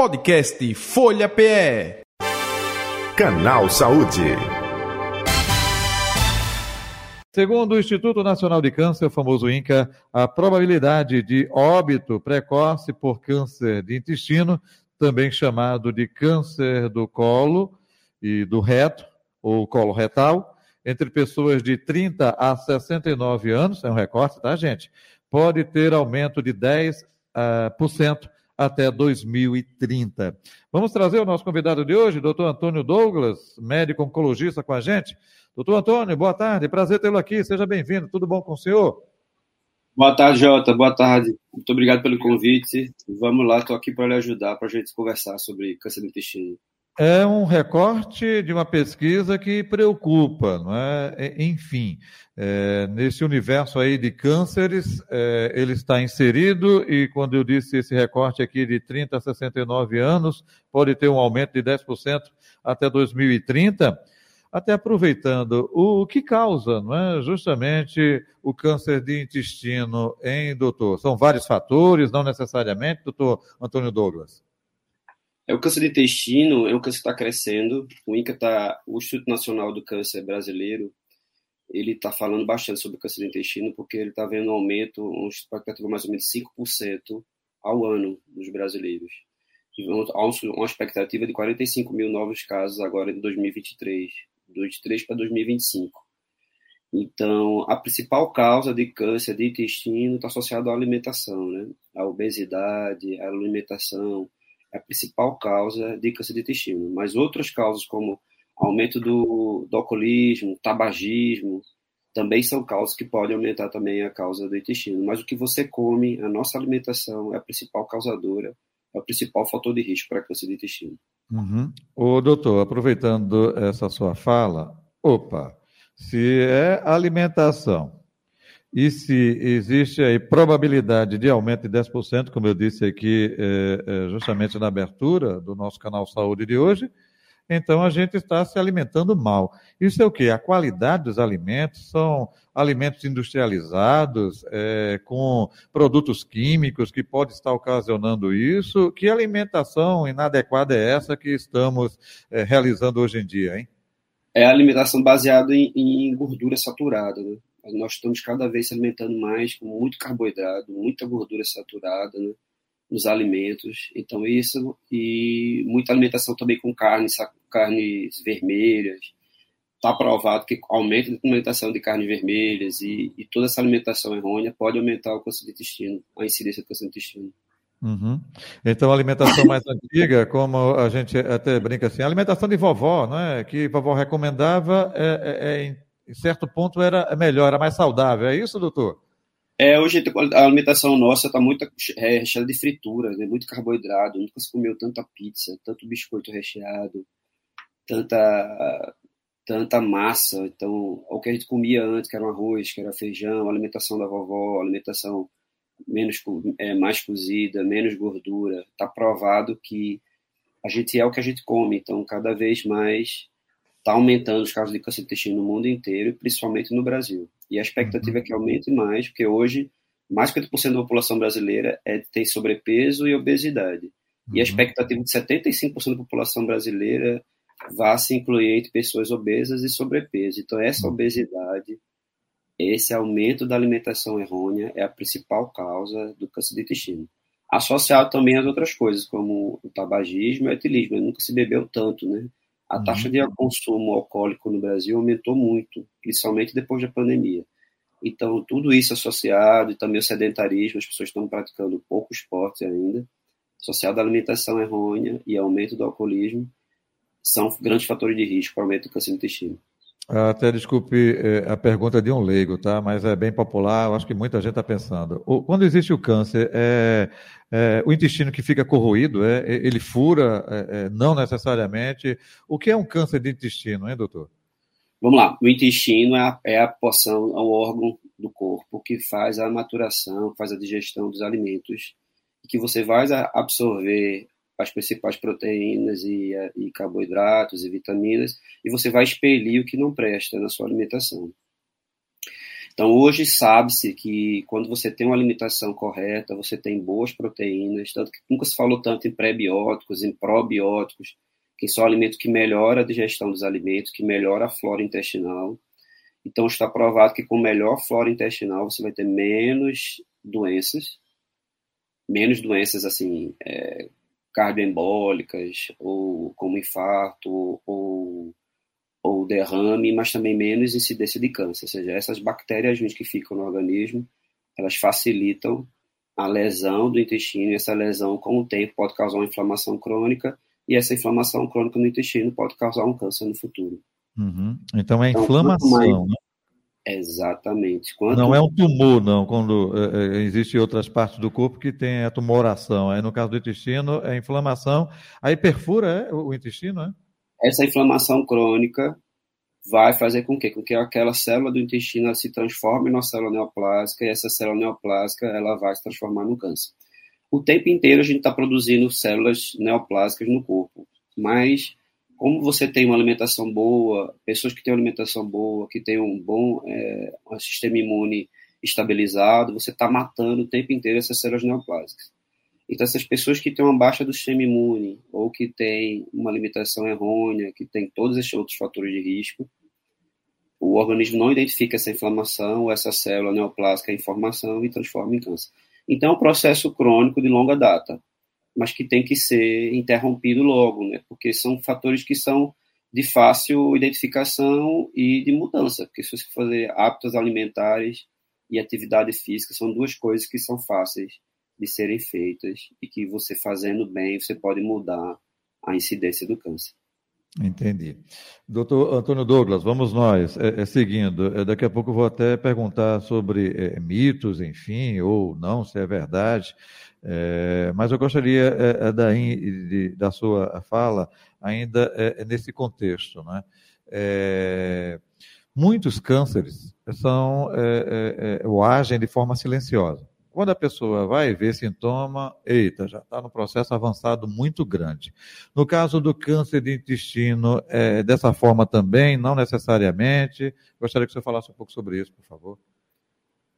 Podcast Folha PE. Canal Saúde. Segundo o Instituto Nacional de Câncer, o famoso INCA, a probabilidade de óbito precoce por câncer de intestino, também chamado de câncer do colo e do reto, ou colo retal, entre pessoas de 30 a 69 anos, é um recorte, tá, gente? Pode ter aumento de 10% uh, por cento até 2030. Vamos trazer o nosso convidado de hoje, doutor Antônio Douglas, médico oncologista com a gente. Doutor Antônio, boa tarde, prazer tê-lo aqui, seja bem-vindo, tudo bom com o senhor? Boa tarde, Jota, boa tarde, muito obrigado pelo convite. Vamos lá, estou aqui para lhe ajudar, para a gente conversar sobre câncer do intestino. É um recorte de uma pesquisa que preocupa, não é? Enfim, é, nesse universo aí de cânceres, é, ele está inserido e quando eu disse esse recorte aqui de 30 a 69 anos, pode ter um aumento de 10% até 2030, até aproveitando, o que causa, não é, justamente o câncer de intestino, hein, doutor? São vários fatores, não necessariamente, doutor Antônio Douglas? É, o câncer de intestino é um câncer que está crescendo. O INCA tá, o Instituto Nacional do Câncer Brasileiro, ele está falando bastante sobre o câncer de intestino porque ele está vendo um aumento, uma expectativa mais ou menos 5% ao ano dos brasileiros. Há uma expectativa de 45 mil novos casos agora em 2023. 2023 para 2025. Então, a principal causa de câncer de intestino está associada à alimentação, né? A obesidade, a alimentação é a principal causa de câncer de intestino. Mas outras causas, como aumento do, do alcoolismo, tabagismo, também são causas que podem aumentar também a causa do intestino. Mas o que você come, a nossa alimentação é a principal causadora, é o principal fator de risco para câncer de intestino. Uhum. O doutor, aproveitando essa sua fala, opa, se é alimentação e se existe aí probabilidade de aumento de 10%, como eu disse aqui é, é, justamente na abertura do nosso canal Saúde de hoje, então a gente está se alimentando mal. Isso é o quê? A qualidade dos alimentos são alimentos industrializados, é, com produtos químicos que pode estar ocasionando isso. Que alimentação inadequada é essa que estamos é, realizando hoje em dia, hein? É a alimentação baseada em, em gordura saturada, né? Nós estamos cada vez se alimentando mais com muito carboidrato, muita gordura saturada, né? nos alimentos. Então, isso, e muita alimentação também com carne, carnes vermelhas. Está provado que aumento a alimentação de carnes vermelhas e, e, toda essa alimentação errônea pode aumentar o câncer do intestino, a incidência do câncer do intestino. Uhum. Então, a alimentação mais antiga, como a gente até brinca assim, a alimentação de vovó, né, que vovó recomendava, é, é, é, em certo ponto era melhor, era mais saudável. É isso, doutor? É, hoje a alimentação nossa está muito é, recheada de frituras, né? muito carboidrato. Nunca se comeu tanta pizza, tanto biscoito recheado, tanta tanta massa. Então, o que a gente comia antes, que era um arroz, que era feijão, alimentação da vovó, alimentação menos é, mais cozida, menos gordura. Está provado que a gente é o que a gente come. Então, cada vez mais está aumentando os casos de câncer de intestino no mundo inteiro, principalmente no Brasil. E a expectativa é que aumente mais, porque hoje mais de 50% da população brasileira é, tem sobrepeso e obesidade. Uhum. E a uhum. expectativa de 75% da população brasileira vá se incluir entre pessoas obesas e sobrepeso. Então, essa uhum. obesidade, esse aumento da alimentação errônea é a principal causa do câncer de intestino. Associado também às outras coisas, como o tabagismo e o etilismo. Nunca se bebeu tanto, né? A uhum. taxa de consumo alcoólico no Brasil aumentou muito, principalmente depois da pandemia. Então, tudo isso associado, e também o sedentarismo, as pessoas estão praticando pouco esporte ainda, associado à alimentação errônea e aumento do alcoolismo, são grandes fatores de risco para o aumento do câncer do intestino. Até desculpe é, a pergunta de um leigo, tá? Mas é bem popular, eu acho que muita gente está pensando. Quando existe o câncer, é, é, o intestino que fica corroído, é, ele fura, é, é, não necessariamente. O que é um câncer de intestino, hein, doutor? Vamos lá. O intestino é a, é a porção, é o órgão do corpo que faz a maturação, faz a digestão dos alimentos, que você vai absorver as principais proteínas e, e, carboidratos e vitaminas, e você vai expelir o que não presta na sua alimentação. Então, hoje sabe-se que quando você tem uma alimentação correta, você tem boas proteínas, tanto que nunca se falou tanto em pré-bióticos, em probióticos, que são alimentos que melhoram a digestão dos alimentos, que melhora a flora intestinal. Então, está provado que com melhor flora intestinal você vai ter menos doenças, menos doenças assim, é, cardioembólicas, ou como infarto, ou, ou derrame, mas também menos incidência de câncer. Ou seja, essas bactérias que ficam no organismo, elas facilitam a lesão do intestino, e essa lesão, com o tempo, pode causar uma inflamação crônica, e essa inflamação crônica no intestino pode causar um câncer no futuro. Uhum. Então é então, inflamação, mais... né? Exatamente. Quanto... Não é um tumor, não, quando é, é, existe outras partes do corpo que tem a tumoração. Aí, no caso do intestino, é inflamação. Aí perfura é, o intestino, é? Essa inflamação crônica vai fazer com que, com que aquela célula do intestino se transforme numa célula neoplásica e essa célula neoplásica ela vai se transformar no câncer. O tempo inteiro a gente está produzindo células neoplásicas no corpo, mas como você tem uma alimentação boa, pessoas que têm uma alimentação boa, que têm um bom é, um sistema imune estabilizado, você está matando o tempo inteiro essas células neoplásicas. Então, essas pessoas que têm uma baixa do sistema imune, ou que têm uma alimentação errônea, que têm todos esses outros fatores de risco, o organismo não identifica essa inflamação, essa célula neoplásica em formação e transforma em câncer. Então, é um processo crônico de longa data mas que tem que ser interrompido logo, né? Porque são fatores que são de fácil identificação e de mudança, porque se você fazer hábitos alimentares e atividade física são duas coisas que são fáceis de serem feitas e que você fazendo bem você pode mudar a incidência do câncer. Entendi. Doutor Antônio Douglas, vamos nós, é, é, seguindo. É, daqui a pouco vou até perguntar sobre é, mitos, enfim, ou não, se é verdade. É, mas eu gostaria é, da, de, da sua fala ainda nesse contexto. Né? Muitos cânceres são, ou agem de forma silenciosa. Quando a pessoa vai ver sintoma, eita, já está no processo avançado muito grande. No caso do câncer de intestino, é dessa forma também, não necessariamente. Gostaria que você falasse um pouco sobre isso, por favor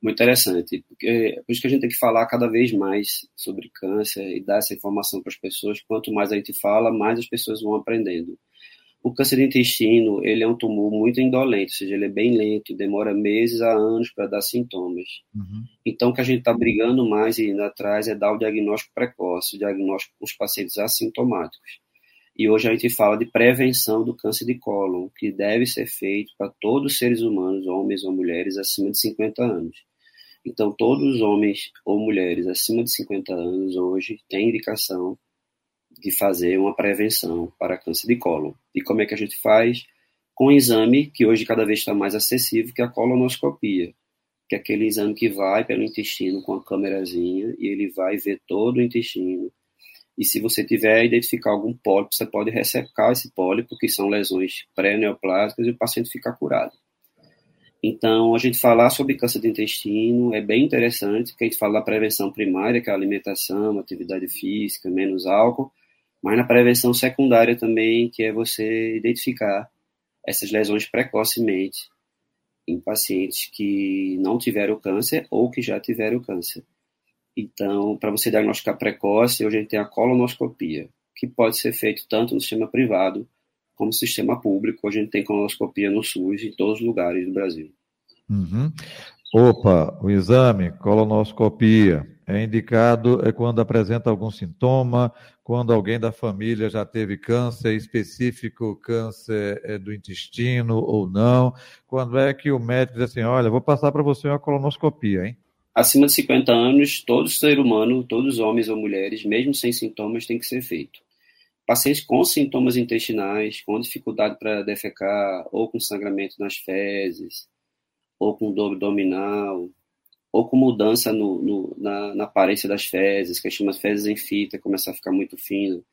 muito interessante, porque é por isso que a gente tem que falar cada vez mais sobre câncer e dar essa informação para as pessoas. Quanto mais a gente fala, mais as pessoas vão aprendendo. O câncer de intestino, ele é um tumor muito indolente, ou seja, ele é bem lento, demora meses a anos para dar sintomas. Uhum. Então, o que a gente está brigando mais e indo atrás é dar o diagnóstico precoce, o diagnóstico com os pacientes assintomáticos. E hoje a gente fala de prevenção do câncer de cólon, que deve ser feito para todos os seres humanos, homens ou mulheres, acima de 50 anos. Então, todos os homens ou mulheres acima de 50 anos hoje têm indicação de fazer uma prevenção para câncer de cólon. E como é que a gente faz? Com um exame que hoje cada vez está mais acessível, que é a colonoscopia, que é aquele exame que vai pelo intestino com a câmerazinha e ele vai ver todo o intestino. E se você tiver identificar algum pólipo, você pode ressecar esse pólipo, que são lesões pré-neoplásicas, e o paciente fica curado. Então, a gente falar sobre câncer de intestino é bem interessante, porque a gente fala da prevenção primária, que é a alimentação, atividade física, menos álcool, mas na prevenção secundária também, que é você identificar essas lesões precocemente em pacientes que não tiveram câncer ou que já tiveram câncer. Então, para você diagnosticar precoce, hoje a gente tem a colonoscopia, que pode ser feito tanto no sistema privado como sistema público. Hoje a gente tem colonoscopia no SUS em todos os lugares do Brasil. Uhum. Opa, o exame, colonoscopia, é indicado é quando apresenta algum sintoma, quando alguém da família já teve câncer específico, câncer é, do intestino ou não, quando é que o médico diz assim, olha, vou passar para você uma colonoscopia, hein? Acima de 50 anos, todo ser humano, todos homens ou mulheres, mesmo sem sintomas, tem que ser feito. Pacientes com sintomas intestinais, com dificuldade para defecar, ou com sangramento nas fezes, ou com dor abdominal, ou com mudança no, no, na, na, aparência das fezes, que chama fezes em fita, começa a ficar muito fino,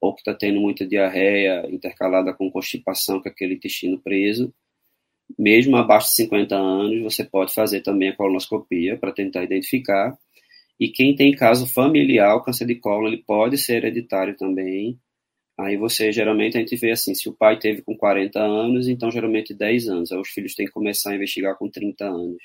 ou que está tendo muita diarreia intercalada com constipação, com aquele intestino preso. Mesmo abaixo de 50 anos, você pode fazer também a colonoscopia para tentar identificar. E quem tem caso familiar, o câncer de colo, ele pode ser hereditário também, Aí você, geralmente, a gente vê assim, se o pai teve com 40 anos, então geralmente 10 anos. Aí os filhos têm que começar a investigar com 30 anos.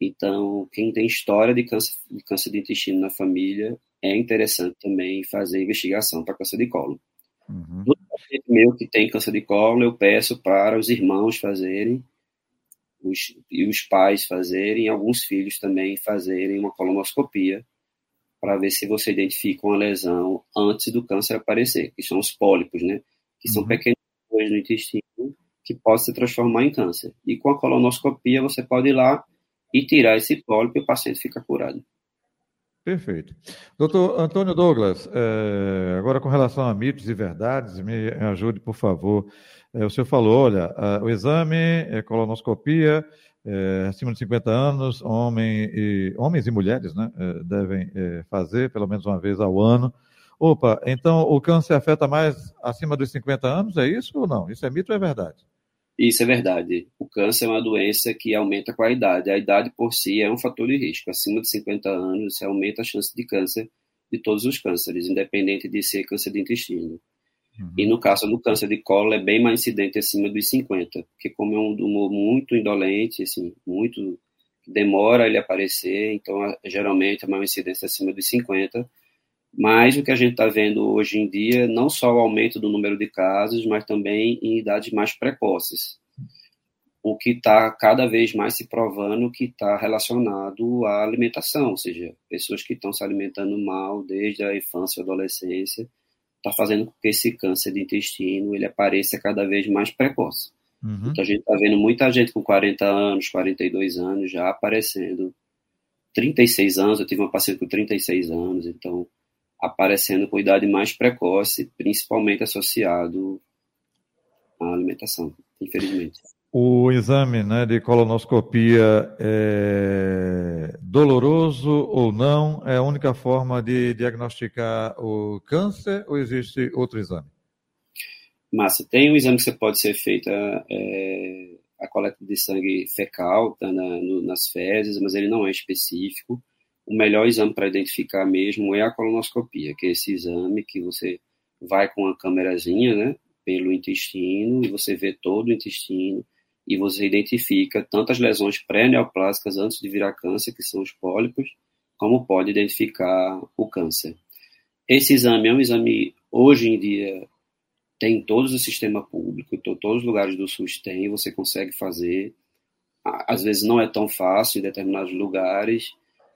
Então, quem tem história de câncer, de câncer de intestino na família, é interessante também fazer investigação para câncer de colo. Uhum. Do paciente meu que tem câncer de colo, eu peço para os irmãos fazerem os, e os pais fazerem, alguns filhos também fazerem uma colonoscopia para ver se você identifica uma lesão antes do câncer aparecer, que são os pólipos, né? Que são uhum. pequenos no intestino que podem se transformar em câncer. E com a colonoscopia você pode ir lá e tirar esse pólipo e o paciente fica curado. Perfeito. Doutor Antônio Douglas, é, agora com relação a mitos e verdades, me ajude, por favor. É, o senhor falou, olha, o exame é colonoscopia, é, acima de 50 anos, homem e, homens e mulheres né, é, devem é, fazer pelo menos uma vez ao ano. Opa, então o câncer afeta mais acima dos 50 anos, é isso ou não? Isso é mito ou é verdade? Isso é verdade. O câncer é uma doença que aumenta com a idade. A idade por si é um fator de risco. Acima de 50 anos, você aumenta a chance de câncer de todos os cânceres, independente de ser câncer de intestino. Uhum. E no caso do câncer de colo, é bem mais incidente acima dos 50, porque como é um tumor muito indolente, assim, muito demora ele aparecer, então geralmente é uma incidência acima dos 50, mas o que a gente está vendo hoje em dia, não só o aumento do número de casos, mas também em idades mais precoces. O que está cada vez mais se provando que está relacionado à alimentação, ou seja, pessoas que estão se alimentando mal desde a infância e adolescência, está fazendo com que esse câncer de intestino ele apareça cada vez mais precoce. Uhum. Então a gente está vendo muita gente com 40 anos, 42 anos já aparecendo. 36 anos, eu tive uma paciente com 36 anos, então aparecendo com idade mais precoce, principalmente associado à alimentação, infelizmente. O exame né, de colonoscopia é doloroso ou não? É a única forma de diagnosticar o câncer ou existe outro exame? Massa, tem um exame que você pode ser feito, é, a coleta de sangue fecal tá na, no, nas fezes, mas ele não é específico o melhor exame para identificar mesmo é a colonoscopia, que é esse exame que você vai com uma câmerazinha, né, pelo intestino e você vê todo o intestino e você identifica tanto as lesões pré-neoplásicas antes de virar câncer, que são os pólipos, como pode identificar o câncer. Esse exame é um exame, hoje em dia, tem em todos o sistema público, todos os lugares do SUS tem, você consegue fazer. Às vezes não é tão fácil em determinados lugares,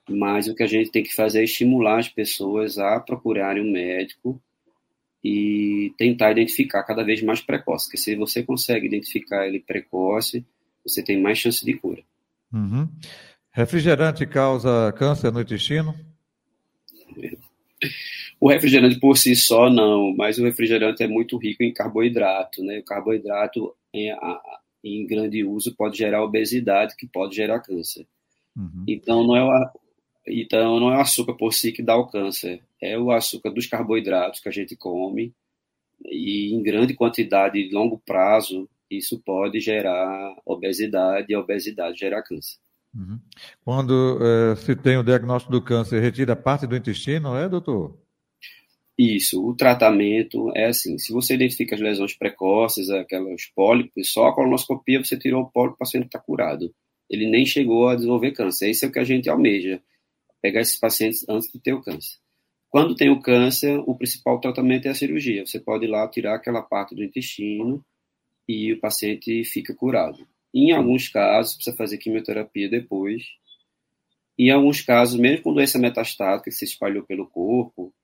mas o que a gente tem que fazer é estimular as pessoas a procurarem um médico e tentar identificar cada vez mais precoce, porque se você consegue identificar ele precoce, você tem mais chance de cura. Uhum. Refrigerante causa câncer no intestino? O refrigerante por si só não, mas o refrigerante é muito rico em carboidrato, né? O carboidrato em, em grande uso pode gerar obesidade, que pode gerar câncer. Uhum. Então não é então, não é o açúcar por si que dá o câncer, é o açúcar dos carboidratos que a gente come e em grande quantidade, de longo prazo, isso pode gerar obesidade e a obesidade gera câncer. Uhum. Quando é, se tem o diagnóstico do câncer, retira parte do intestino, é, doutor? Isso, o tratamento é assim, se você identifica as lesões precoces, aquelas pólipos, só a colonoscopia você tirou o pólipo, o paciente está curado. Ele nem chegou a desenvolver câncer, esse é o que a gente almeja pegar esses pacientes antes de ter o câncer. Quando tem o câncer, o principal tratamento é a cirurgia. Você pode ir lá tirar aquela parte do intestino e o paciente fica curado. Em alguns casos, precisa fazer quimioterapia depois. Em alguns casos, mesmo com doença metastática que se espalhou pelo corpo,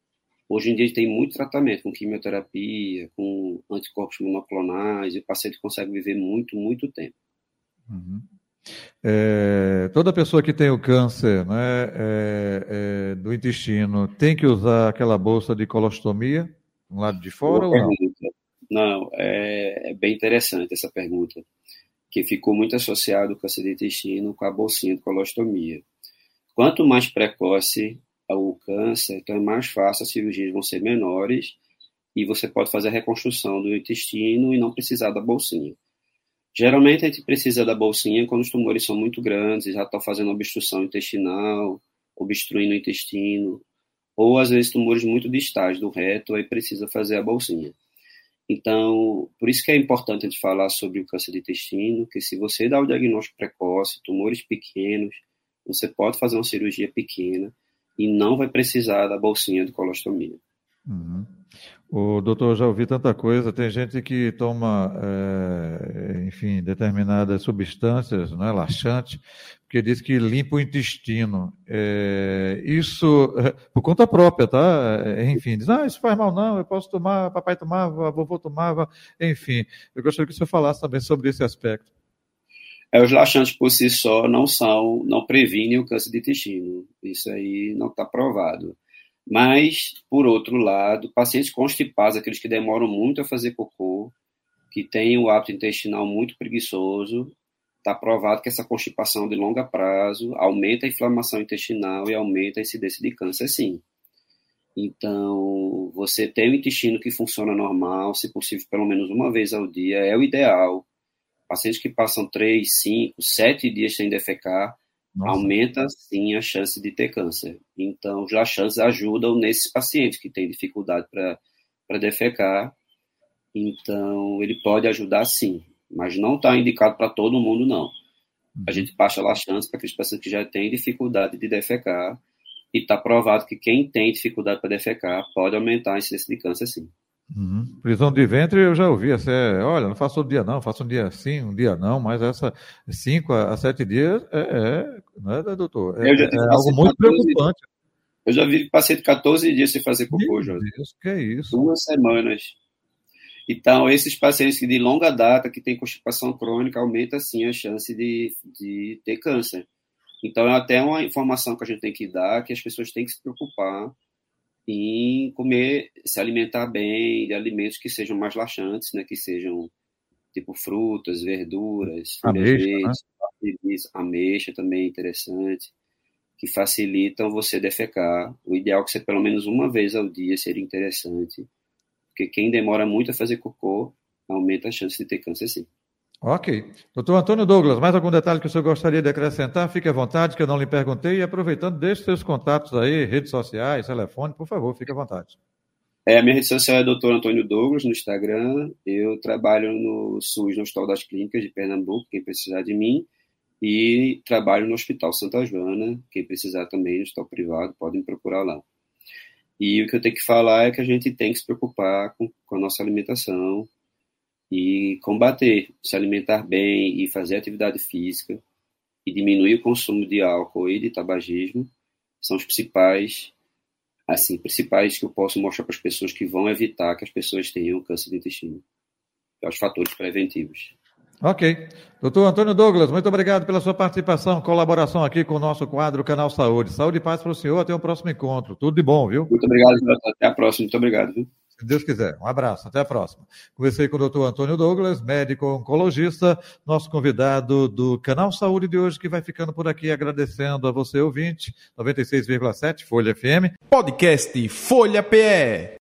hoje em dia tem muito tratamento com quimioterapia, com anticorpos monoclonais, e o paciente consegue viver muito, muito tempo. Uhum. É, toda pessoa que tem o câncer né, é, é, do intestino tem que usar aquela bolsa de colostomia no lado de fora Boa ou pergunta. não? Não, é, é, bem interessante essa pergunta, que ficou muito associado o câncer de intestino com a bolsinha de colostomia. Quanto mais precoce o câncer, então é mais fácil, as cirurgias vão ser menores e você pode fazer a reconstrução do intestino e não precisar da bolsinha. Geralmente a gente precisa da bolsinha quando os tumores são muito grandes, já estão fazendo obstrução intestinal, obstruindo o intestino, ou às vezes tumores muito distais do reto, aí precisa fazer a bolsinha. Então, por isso que é importante a gente falar sobre o câncer de intestino, que se você dá o diagnóstico precoce, tumores pequenos, você pode fazer uma cirurgia pequena e não vai precisar da bolsinha de colostomia. Uhum. O doutor, já ouvi tanta coisa. Tem gente que toma, é, enfim, determinadas substâncias, não é, laxante, porque diz que limpa o intestino. É, isso é, por conta própria, tá? É, enfim, diz, ah, isso faz mal não, eu posso tomar, papai tomava, vovô tomava, enfim. Eu gostaria que o senhor falasse também sobre esse aspecto. É, os laxantes por si só não são, não previnem o câncer de intestino. Isso aí não está provado. Mas, por outro lado, pacientes constipados, aqueles que demoram muito a fazer cocô, que têm o hábito intestinal muito preguiçoso, está provado que essa constipação de longo prazo aumenta a inflamação intestinal e aumenta a incidência de câncer, sim. Então, você ter um intestino que funciona normal, se possível, pelo menos uma vez ao dia, é o ideal. Pacientes que passam três, cinco, sete dias sem defecar, nossa. aumenta sim a chance de ter câncer. Então, os laxantes ajudam nesses pacientes que têm dificuldade para defecar. Então, ele pode ajudar sim, mas não está indicado para todo mundo, não. A uhum. gente passa laxantes para aqueles pacientes que já têm dificuldade de defecar e está provado que quem tem dificuldade para defecar pode aumentar a incidência de câncer sim. Uhum. Prisão de ventre eu já ouvi, assim, olha, não faço um dia não, faço um dia sim, um dia não, mas essa cinco a sete dias é, é não é, doutor? É, é algo muito preocupante. Dias. Eu já vi paciente 14 dias sem fazer cocô, Meu Deus, que é isso? Duas semanas. Então, esses pacientes de longa data, que têm constipação crônica, aumenta sim a chance de, de ter câncer. Então, é até uma informação que a gente tem que dar, que as pessoas têm que se preocupar em comer, se alimentar bem de alimentos que sejam mais laxantes, né, que sejam tipo frutas, verduras, ameixa, né? ameixa também é interessante, que facilitam você defecar. O ideal é que você pelo menos uma vez ao dia seria interessante, porque quem demora muito a fazer cocô aumenta a chance de ter câncer sim. Ok. Doutor Antônio Douglas, mais algum detalhe que o senhor gostaria de acrescentar? Fique à vontade, que eu não lhe perguntei. E aproveitando, deixe seus contatos aí, redes sociais, telefone, por favor, fique à vontade. É, a minha rede social é Doutor Antônio Douglas no Instagram. Eu trabalho no SUS, no Hospital das Clínicas de Pernambuco, quem precisar de mim. E trabalho no Hospital Santa Joana, quem precisar também, no hospital privado, podem procurar lá. E o que eu tenho que falar é que a gente tem que se preocupar com, com a nossa alimentação, e combater, se alimentar bem e fazer atividade física e diminuir o consumo de álcool e de tabagismo são os principais assim principais que eu posso mostrar para as pessoas que vão evitar que as pessoas tenham câncer de intestino. É os fatores preventivos. Ok. Doutor Antônio Douglas, muito obrigado pela sua participação, colaboração aqui com o nosso quadro Canal Saúde. Saúde e paz para o senhor, até o próximo encontro. Tudo de bom, viu? Muito obrigado, até a próxima. Muito obrigado. Viu? Se Deus quiser. Um abraço, até a próxima. Conversei com o doutor Antônio Douglas, médico oncologista, nosso convidado do Canal Saúde de hoje, que vai ficando por aqui agradecendo a você, ouvinte, 96,7 Folha FM. Podcast Folha PE.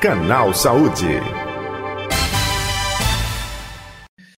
Canal Saúde.